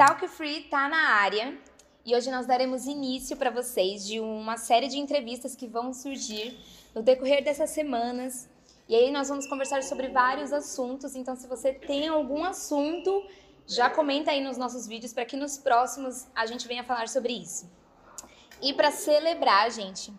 Talk Free tá na área e hoje nós daremos início para vocês de uma série de entrevistas que vão surgir no decorrer dessas semanas. E aí nós vamos conversar sobre vários assuntos, então se você tem algum assunto, já comenta aí nos nossos vídeos para que nos próximos a gente venha falar sobre isso. E para celebrar, gente,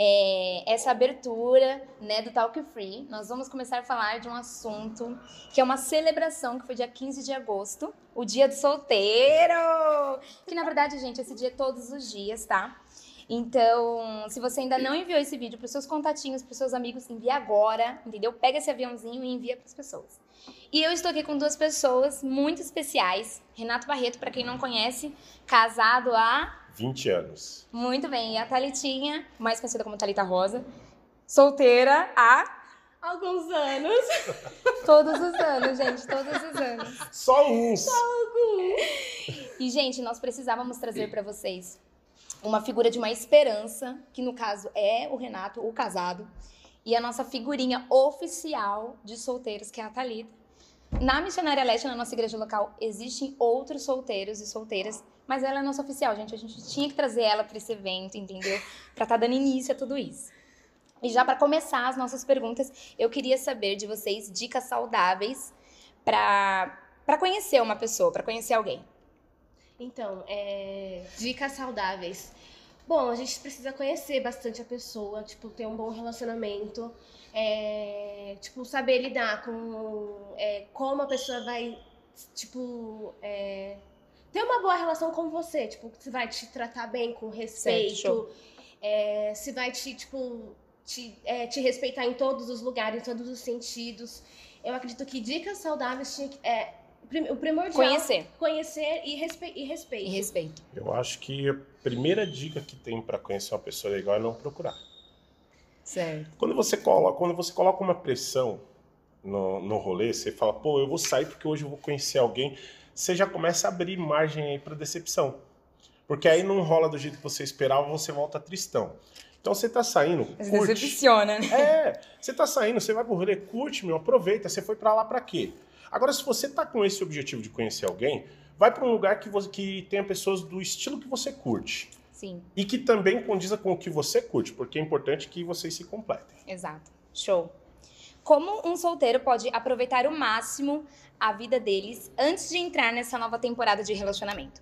é, essa abertura né, do Talk Free, nós vamos começar a falar de um assunto que é uma celebração que foi dia 15 de agosto, o Dia do Solteiro! Que na verdade, gente, esse dia é todos os dias, tá? Então, se você ainda não enviou esse vídeo para os seus contatinhos, para os seus amigos, envia agora, entendeu? Pega esse aviãozinho e envia para as pessoas. E eu estou aqui com duas pessoas muito especiais. Renato Barreto, para quem não conhece, casado há 20 anos. Muito bem. E a Thalitinha, mais conhecida como Thalita Rosa, solteira há alguns anos. todos os anos, gente, todos os anos. Só uns. Só alguns. E gente, nós precisávamos trazer para vocês uma figura de uma esperança, que no caso é o Renato, o casado, e a nossa figurinha oficial de solteiros, que é a Thalita. Na Missionária Leste, na nossa igreja local, existem outros solteiros e solteiras, mas ela é nossa oficial, gente. A gente tinha que trazer ela para esse evento, entendeu? Para estar tá dando início a tudo isso. E já para começar as nossas perguntas, eu queria saber de vocês dicas saudáveis para conhecer uma pessoa, para conhecer alguém. Então, é, dicas saudáveis. Bom, a gente precisa conhecer bastante a pessoa, tipo, ter um bom relacionamento, é, tipo, saber lidar com é, como a pessoa vai, tipo, é, ter uma boa relação com você, tipo, se vai te tratar bem, com respeito, é, se vai te, tipo, te, é, te respeitar em todos os lugares, em todos os sentidos. Eu acredito que dicas saudáveis tinha que, é, o primordial. Conhecer. Conhecer e, respe e respeito. E respeito. Eu acho que a primeira dica que tem para conhecer uma pessoa legal é não procurar. Certo. Quando você coloca, quando você coloca uma pressão no, no rolê, você fala, pô, eu vou sair porque hoje eu vou conhecer alguém, você já começa a abrir margem aí para decepção. Porque aí não rola do jeito que você esperava, você volta tristão. Então você tá saindo, Mas curte. Decepciona, né? É, você tá saindo, você vai pro rolê, curte, meu, aproveita, você foi para lá para quê? Agora, se você tá com esse objetivo de conhecer alguém, vai para um lugar que, você, que tenha pessoas do estilo que você curte. Sim. E que também condiza com o que você curte, porque é importante que vocês se completem. Exato. Show. Como um solteiro pode aproveitar o máximo a vida deles antes de entrar nessa nova temporada de relacionamento?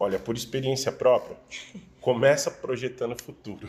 Olha, por experiência própria, começa projetando o futuro.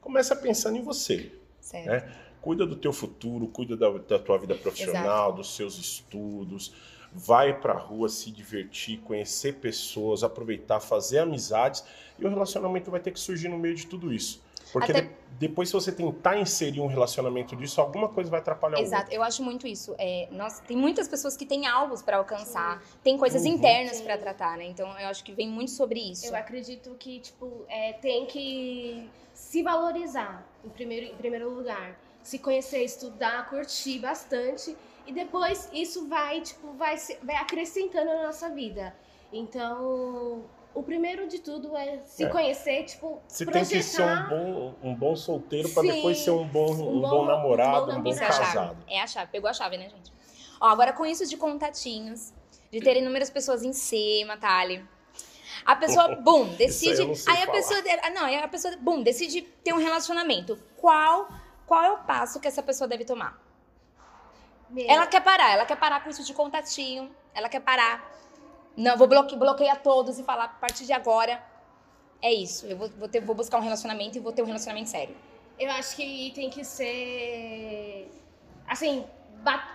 Começa pensando em você. Certo. Né? Cuida do teu futuro, cuida da, da tua vida profissional, Exato. dos seus estudos. Vai pra rua se divertir, conhecer pessoas, aproveitar, fazer amizades. E o relacionamento vai ter que surgir no meio de tudo isso. Porque Até- de- depois, se você tentar inserir um relacionamento disso, alguma coisa vai atrapalhar o Exato, outro. eu acho muito isso. É, nós, tem muitas pessoas que têm alvos para alcançar, tem coisas Uhum. internas Sim. para tratar, né? Então eu acho que vem muito sobre isso. Eu acredito que, tipo, é, tem que se valorizar em primeiro, em primeiro lugar. Se conhecer, estudar, curtir bastante. E depois isso vai, tipo, vai, se- vai acrescentando na nossa vida. Então, o primeiro de tudo é se É. conhecer, tipo, Você projetar. tem que ser um bom, um bom solteiro para depois ser um bom, um um bom, bom- namorado, um bom um bom é a casado. É a chave, pegou a chave, né, gente? Ó, agora com isso de contatinhos, de ter inúmeras pessoas em cima, Thali. A pessoa, bum, decide. eu não sei aí a pessoa. ah, Não, aí a pessoa, bum, decide ter um relacionamento. Qual, qual é o passo que essa pessoa deve tomar? Meu, Ela quer parar, ela quer parar com isso de contatinho, ela quer parar. Não, vou bloque, bloquear todos e falar, a partir de agora, é isso. Eu vou, vou, ter, vou buscar um relacionamento e vou ter um relacionamento sério. Eu acho que tem que ser. Assim,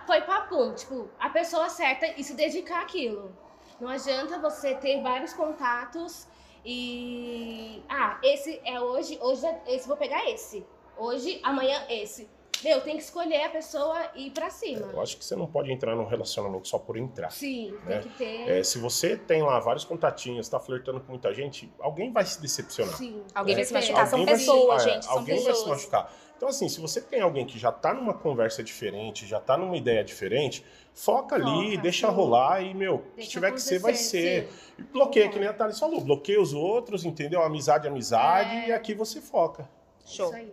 foi papum. Tipo, a pessoa certa e se dedicar àquilo. Não adianta você ter vários contatos e. Ah, esse é hoje, hoje é esse, vou pegar esse. Hoje, amanhã, esse. Meu, tem que escolher a pessoa e ir pra cima. Eu acho que você não pode entrar num relacionamento só por entrar. Sim, É. tem que ter. É, se você tem lá vários contatinhos, tá flertando com muita gente, alguém vai se decepcionar. Sim. Alguém É, vai se com machucar. São Alguém vai se- pessoas, é, gente. São alguém vai se pessoas. machucar. Então, assim, se você tem alguém que já tá numa conversa diferente, já tá numa ideia diferente, foca ali, Foca, deixa sim. rolar e, meu, se Deixa tiver que ser, vai ser. sim. E bloqueia, que Concordo. nem a Thalys falou, bloqueia os outros, entendeu? Amizade, amizade, É. e aqui você foca. Show. Isso aí.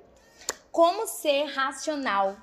Como ser racional?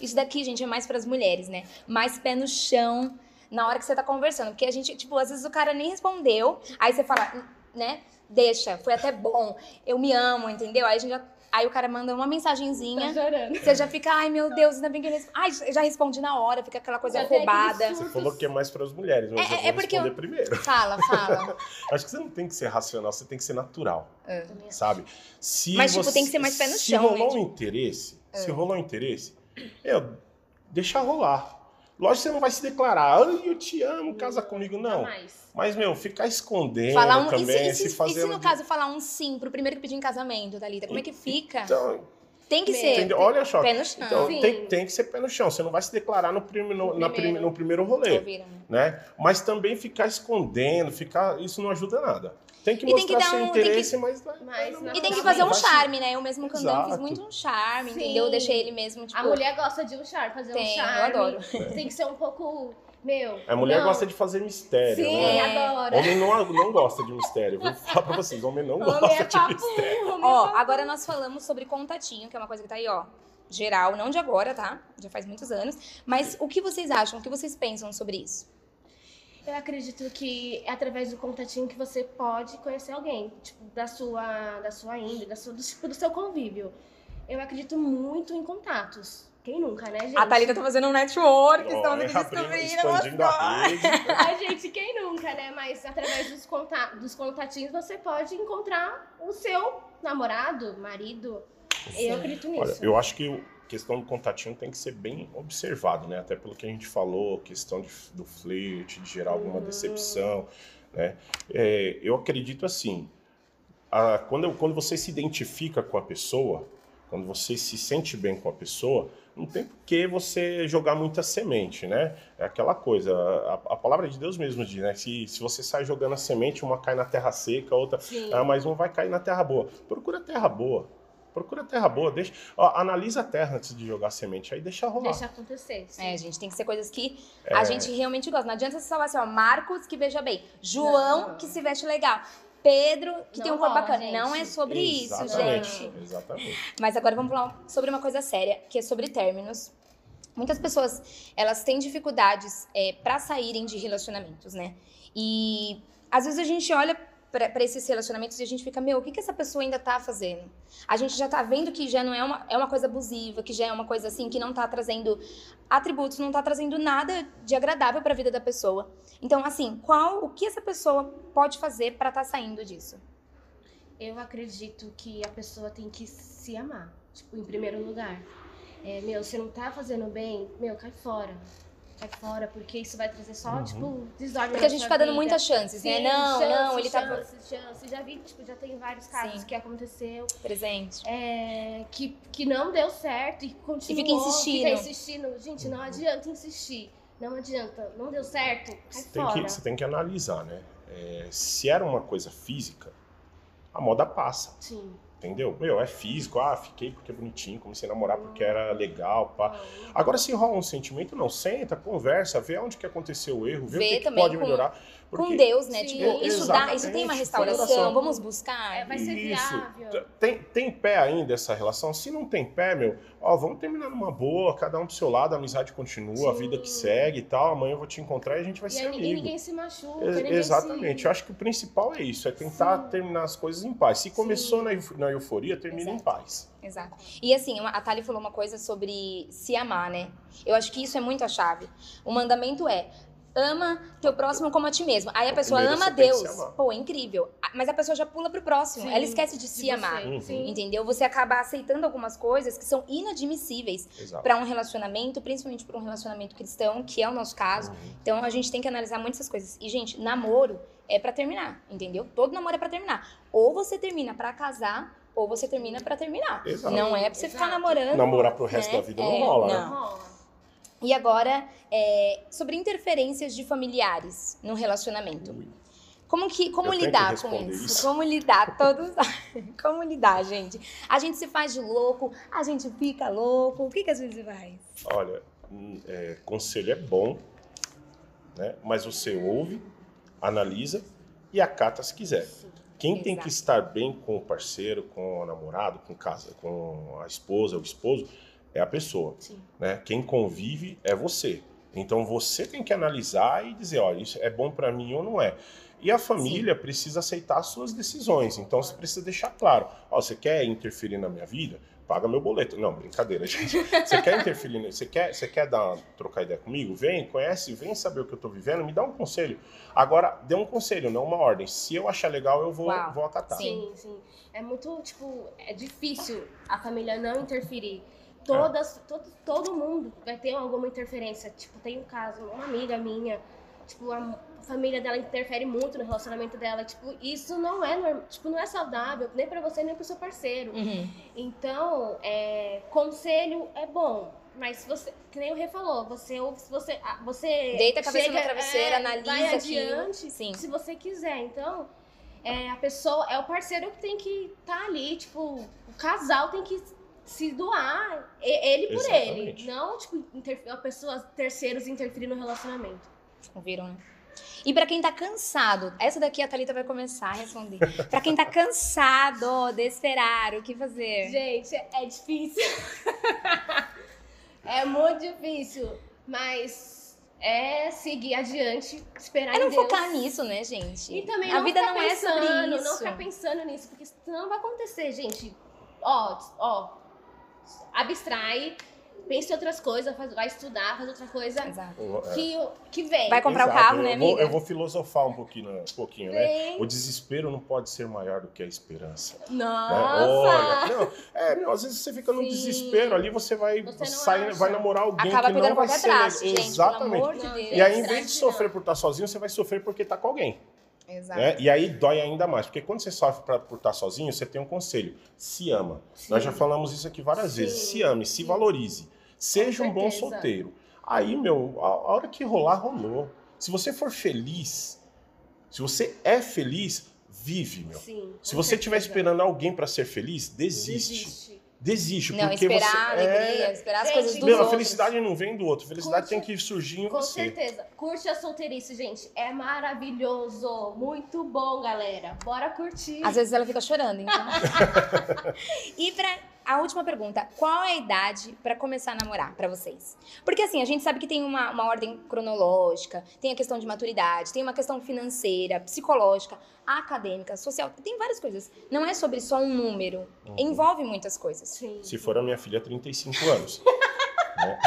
Isso daqui, gente, é mais para as mulheres, né? Mais pé no chão na hora que você tá conversando. Porque a gente, tipo, às vezes o cara nem respondeu, aí você fala, né? Deixa, foi até bom, eu me amo, entendeu? Aí a gente já. Aí o cara manda uma Tá mensagenzinha, chorando. você já fica, ai meu Deus, ainda bem que ele responde. Ai, já responde na hora, fica aquela coisa Já roubada. Você falou que é mais para as mulheres, mas É- eu é vou porque responder eu- primeiro. Fala, fala. Acho que você não tem que ser racional, você tem que ser natural, Também acho. sabe? Se Mas, tipo, você- tem que ser mais pé no se chão, rolou né, um tipo- interesse, se rolou um interesse, meu, deixa rolar. Lógico que você não vai se declarar, ai, eu te amo, casa comigo, não. Jamais. Mas, meu, ficar escondendo Falar um, e, também, se, e, se, se, e fazer... se no caso falar um sim pro primeiro que pedir em casamento, Thalita? Como é que fica? Então, Tem que ser entendeu? Olha só, pé no chão. então, Sim. tem, tem que ser pé no chão. Você não vai se declarar no, prime- no- na primeiro. prime- no primeiro rolê. Né? né? Mas também ficar escondendo, ficar, isso não ajuda nada. Tem que E tem que mostrar dar seu um- tem que- interesse, mas, Mas E tem que fazer um Vai charme, né? Eu mesmo cantando fiz Exato. muito um charme, Sim. entendeu? Eu deixei ele mesmo, tipo... A mulher gosta de um charme, fazer Tem, um eu charme. adoro. Tem que ser um pouco. Meu. A mulher não. gosta de fazer mistério, Sim, né? É. adora. Homem não, não gosta de mistério. Vou falar pra vocês, homem não Homem gosta é de papo. mistério. homem é Ó, papo. agora nós falamos sobre contatinho, que é uma coisa que tá aí, ó. Geral, não de agora, tá? Já faz muitos anos. Mas o que vocês acham? O que vocês pensam sobre isso? Eu acredito que é através do contatinho que você pode conhecer alguém, tipo, da sua, da sua índole, da sua, do, tipo, do seu convívio. Eu acredito muito em contatos. Quem nunca, né, gente? A Thalita tá fazendo um network, Ó, estamos aqui descobrindo. expandindo a rede. A gente, quem nunca, né? Mas através dos, conta dos contatinhos você pode encontrar o seu namorado, marido. Eu acredito nisso. Olha, eu acho que questão do contatinho tem que ser bem observado, né? Até pelo que a gente falou, questão de- do flerte, de gerar alguma Uhum. decepção, né? É, eu acredito assim, a- quando, quando você se identifica com a pessoa, quando você se sente bem com a pessoa, não tem por que você jogar muita semente, né? É aquela coisa, a, a palavra de Deus mesmo diz, né? Se, se você sai jogando a semente, uma cai na terra seca, outra ah, mas uma vai cair na terra boa. Procura terra boa. Procura terra boa. Deixa, ó, analisa a terra antes de jogar semente. Aí deixa rolar. Deixa acontecer. sim. É, gente, tem que ser coisas que É. a gente realmente gosta. Não adianta você falar assim, ó, Marcos que veja bem, João Não. que se veste legal, Pedro que Não tem um corpo bacana. gente. Não é sobre isso, Exatamente, gente. Exatamente. Mas agora vamos falar sobre uma coisa séria, que é sobre términos. Muitas pessoas, elas têm dificuldades é, para saírem de relacionamentos, né? E às vezes a gente olha para esses relacionamentos e a gente fica, meu, o que, que essa pessoa ainda tá fazendo? A gente já tá vendo que já não é uma, é uma coisa abusiva, que já é uma coisa assim, que não tá trazendo atributos, não tá trazendo nada de agradável para a vida da pessoa. Então, assim, qual o que essa pessoa pode fazer para estar saindo disso? Eu acredito que a pessoa tem que se amar, tipo, em primeiro lugar. É, meu, se não tá fazendo bem, meu, cai fora. Cai fora, porque isso vai trazer só, Uhum. tipo, desordem Porque a gente fica dando muitas chances, né? Sim, Não, chance, não, ele tá chance, chance. Já vi, tipo, já tem vários casos Sim. que aconteceu presente. é, que, que não deu certo e continuou. E fica insistindo. Fica insistindo. Gente, não adianta insistir. Não adianta. Não deu certo, cai Você tem, fora. que, você tem que analisar, né? É, se era uma coisa física, a moda passa. Sim. Entendeu? Meu, é físico. Ah, fiquei porque é bonitinho. Comecei a namorar porque era legal. Pá. Agora, se rola um sentimento, não. Senta, conversa, vê onde que aconteceu o erro, vê, Vê o que, que pode com- melhorar. Com Porque Deus, né? Sim, tipo, isso dá, isso tem uma restauração. Vamos buscar. É, vai ser Isso. viável. Tem, tem pé ainda essa relação? Se não tem pé, meu, ó, vamos terminar numa boa, cada um do seu lado, a amizade continua, a Sim. vida que segue e tal. Amanhã eu vou te encontrar e a gente vai E ser aí amigo. ninguém se machuca. Ex- ninguém Exatamente. Se... Eu acho que o principal é isso, é tentar Sim. terminar as coisas em paz. Se começou Sim. na, na euforia, termina em Exato. paz. Exato. E assim, a Thali falou uma coisa sobre se amar, né? Eu acho que isso é muito a chave. O mandamento é. Ama teu próximo como a ti mesmo. Aí a pessoa primeiro ama Deus. Pô, é incrível. Mas a pessoa já pula pro próximo. Sim, Ela esquece de de se você. amar. Uhum. Sim. Entendeu? Você acaba aceitando algumas coisas que são inadmissíveis para um relacionamento, principalmente para um relacionamento cristão, que é o nosso caso. Uhum. Então a gente tem que analisar muito essas coisas. E, gente, namoro é pra terminar, entendeu? Todo namoro é pra terminar. Ou você termina pra casar, ou você termina pra terminar. Exato. Não é pra você ficar Exato. namorando. Namorar pro resto né? da vida É, não rola, não. né? Rola. E agora, é, sobre interferências de familiares no relacionamento. Ui. Como, que, como Eu tenho que lidar com isso? isso. Como lidar? Todos. como lidar, gente? A gente se faz de louco, a gente fica louco. O que, que às vezes faz? Olha, hum, é, conselho é bom, né? mas você ouve, analisa e acata se quiser. Quem tem que Exato. estar bem com o parceiro, com o namorado, com, casa, com a esposa, o esposo, é a pessoa. Sim. Né? Quem convive é você. Então você tem que analisar e dizer, olha, isso é bom para mim ou não é. E a família Sim. precisa aceitar as suas decisões. Então você precisa deixar claro, ó, você quer interferir na minha vida? Paga meu boleto. Não, brincadeira, gente. Você quer interferir, você quer, você quer dar, trocar ideia comigo? Vem, conhece, vem saber o que eu tô vivendo, me dá um conselho. Agora, dê um conselho, não uma ordem. Se eu achar legal, eu vou, vou acatar. Sim, sim. É muito, tipo, é difícil a família não interferir. Todas, é. todo, todo mundo vai ter alguma interferência. Tipo, tem um caso, uma amiga minha, tipo, a família dela interfere muito no relacionamento dela. Tipo, isso não é normal, tipo, não é saudável, nem para você, nem pro seu parceiro. Uhum. Então, é, conselho é bom. Mas se você, que nem o Rê falou, você ouve, se você, você deita a cabeça chega, no travesseiro, é, analisa vai adiante, Sim. se você quiser. Então, é, a pessoa, é o parceiro que tem que estar tá ali, tipo, o casal tem que se doar ele por Exatamente. ele, não tipo a pessoa terceiros interferir no relacionamento. Ouviram, né? E para quem tá cansado, essa daqui a Thalita vai começar a responder. para quem tá cansado de esperar, o que fazer? Gente, é difícil. é muito difícil, mas é seguir adiante, esperar É não focar nisso, né, gente? E também a vida não é sobre isso. Não ficar pensando nisso, porque senão vai acontecer, gente. Ó, ó, abstrai, pense em outras coisas, faz, vai estudar, faz outra coisa Exato. que, que vem. Vai comprar Exato. o carro, né, amiga? Eu vou, eu vou filosofar um pouquinho, né, um pouquinho né? O desespero não pode ser maior do que a esperança. Nossa! Né? Olha, não, é, meu, às vezes você fica no Sim. desespero ali, você vai, você sai, vai namorar alguém Acaba que não vai ser... Traço, gente, Exatamente. De e aí, em vez de sofrer por estar sozinho, você vai sofrer porque está com alguém. Exato. Né? E aí dói ainda mais, porque quando você sofre pra, por estar sozinho, você tem um conselho: se ama. Sim. Nós já falamos isso aqui várias Sim. vezes. Se ame, se valorize. Seja um bom solteiro. Aí, meu, a, a hora que rolar, rolou. Se você for feliz, se você é feliz, vive, meu. Sim, se você estiver esperando alguém para ser feliz, desiste. desiste. Desiste, não, porque esperar você. a alegria, é... esperar as gente, coisas do meu, outros. A felicidade não vem do outro, a felicidade Curte, tem que surgir em com você. Com certeza. Curte a solteirice, gente. É maravilhoso. Muito bom, galera. Bora curtir. Às vezes ela fica chorando, então. e pra a última pergunta: qual é a idade para começar a namorar para vocês? Porque assim, a gente sabe que tem uma, uma ordem cronológica, tem a questão de maturidade, tem uma questão financeira, psicológica, acadêmica, social, tem várias coisas. Não é sobre só um número, uhum. envolve muitas coisas. Sim. Se for a minha filha, 35 anos. né?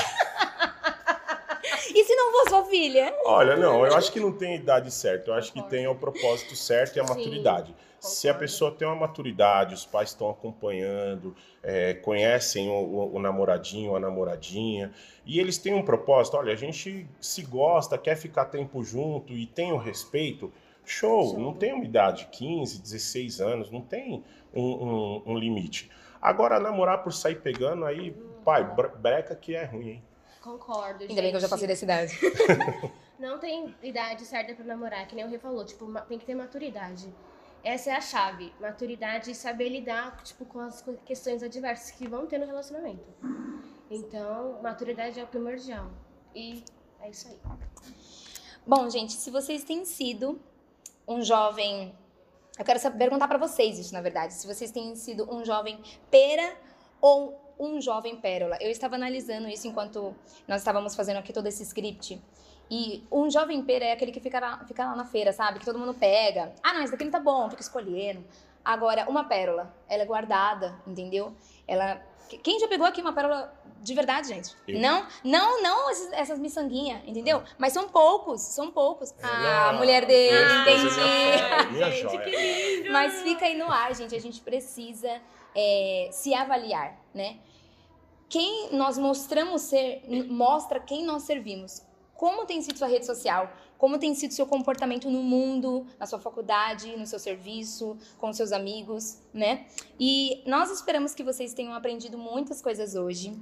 For sua filha? Olha, não, eu acho que não tem idade certa. Eu acho que tem o propósito certo e a Sim. maturidade. Se a pessoa tem uma maturidade, os pais estão acompanhando, é, conhecem o, o, o, namoradinho, a namoradinha, e eles têm um propósito, olha, a gente se gosta, quer ficar tempo junto e tem o respeito, show, show. não tem uma idade, 15, 16 anos, não tem um, um, um limite. Agora, namorar por sair pegando, aí, pai, breca que é ruim, hein? Concordo, Ainda bem que eu já passei dessa idade. não tem idade certa para namorar, que nem o Rê falou, tipo, tem que ter maturidade. Essa é a chave. Maturidade e saber lidar tipo, com as questões adversas que vão ter no relacionamento. Então, maturidade é o primordial. E é isso aí. Bom, gente, se vocês têm sido um jovem. Eu quero perguntar para vocês isso, na verdade. Se vocês têm sido um jovem pera ou um jovem pérola. Eu estava analisando isso enquanto nós estávamos fazendo aqui todo esse script. E um jovem pera é aquele que fica lá, fica lá na feira, sabe? Que todo mundo pega. Ah, não, esse daqui não tá bom, fica escolhendo. Agora, uma pérola, ela é guardada, entendeu? Ela. Quem já pegou aqui uma pérola de verdade, gente? Eu. Não, não, não esses, essas miçanguinhas, entendeu? Mas são poucos, são poucos. É ah, a mulher dele, ah, entendi. Minha gente, que lindo. Mas fica aí no ar, gente. A gente precisa é, se avaliar, né? Quem nós mostramos ser, mostra quem nós servimos como tem sido sua rede social, como tem sido seu comportamento no mundo, na sua faculdade, no seu serviço, com seus amigos, né? E nós esperamos que vocês tenham aprendido muitas coisas hoje.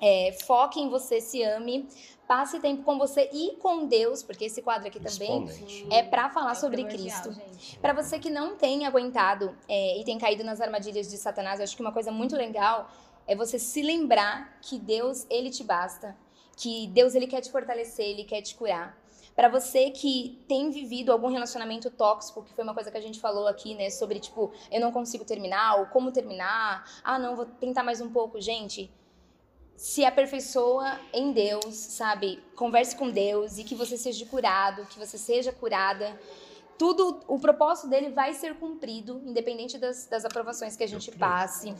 É, foque em você, se ame, passe tempo com você e com Deus, porque esse quadro aqui também é para falar é sobre Cristo. Para você que não tem aguentado é, e tem caído nas armadilhas de Satanás, eu acho que uma coisa muito legal é você se lembrar que Deus, ele te basta que Deus ele quer te fortalecer, ele quer te curar. Para você que tem vivido algum relacionamento tóxico, que foi uma coisa que a gente falou aqui, né, sobre tipo, eu não consigo terminar ou como terminar, ah, não, vou tentar mais um pouco, gente. Se aperfeiçoa em Deus, sabe? Converse com Deus e que você seja curado, que você seja curada. Tudo, o propósito dele vai ser cumprido, independente das, das aprovações que a gente passe,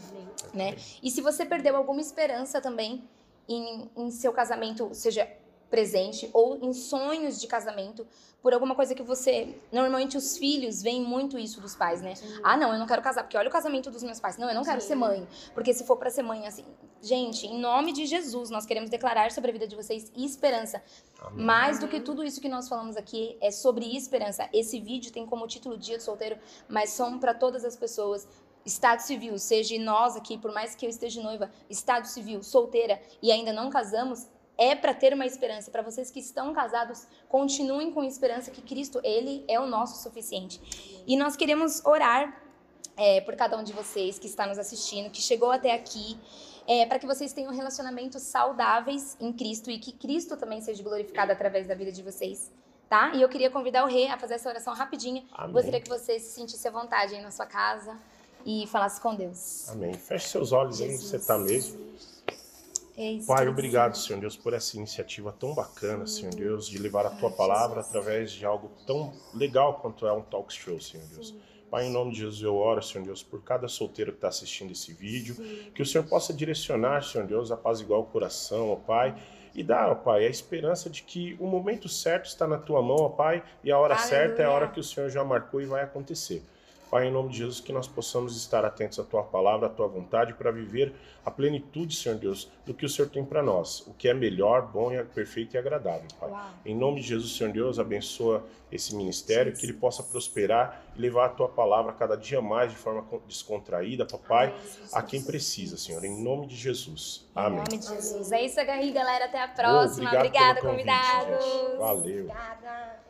né? E se você perdeu alguma esperança também em, em seu casamento, seja presente ou em sonhos de casamento por alguma coisa que você. Normalmente os filhos veem muito isso dos pais, né? Sim. Ah, não, eu não quero casar, porque olha o casamento dos meus pais. Não, eu não quero Sim. ser mãe. Porque se for para ser mãe, assim. Gente, em nome de Jesus, nós queremos declarar sobre a vida de vocês esperança. Amém. Mais do que tudo isso que nós falamos aqui é sobre esperança. Esse vídeo tem como título Dia do Solteiro, mas são para todas as pessoas. Estado civil, seja nós aqui, por mais que eu esteja noiva, estado civil, solteira e ainda não casamos, é para ter uma esperança. Para vocês que estão casados, continuem com esperança que Cristo, Ele é o nosso suficiente. E nós queremos orar é, por cada um de vocês que está nos assistindo, que chegou até aqui, é, para que vocês tenham relacionamentos saudáveis em Cristo e que Cristo também seja glorificado através da vida de vocês. Tá? E eu queria convidar o Rei a fazer essa oração rapidinha. Amém. Gostaria que você se sentisse à vontade aí na sua casa e falasse com Deus. Amém. Feche seus olhos aí onde você está mesmo. É Pai, obrigado, Senhor Deus, por essa iniciativa tão bacana, Senhor Deus, de levar a tua palavra através de algo tão legal quanto é um talk show, Senhor Deus. Pai, em nome de Jesus, eu oro, Senhor Deus, por cada solteiro que está assistindo esse vídeo, que o Senhor possa direcionar, Senhor Deus, a paz igual o coração, ó Pai, e dar, ó Pai, a esperança de que o momento certo está na tua mão, ó Pai, e a hora Aleluia. certa é a hora que o Senhor já marcou e vai acontecer. Pai, em nome de Jesus, que nós possamos estar atentos à tua palavra, à tua vontade, para viver a plenitude, Senhor Deus, do que o Senhor tem para nós, o que é melhor, bom, perfeito e agradável, Pai. Uau. Em nome de Jesus, Senhor Deus, abençoa esse ministério, que ele possa prosperar e levar a tua palavra cada dia mais de forma descontraída, papai, Amém, a quem precisa, Senhor, em nome de Jesus. Amém. Em nome de Jesus. É isso aí, galera. Até a próxima. Oh, Obrigada, convidados. Valeu. Obrigada.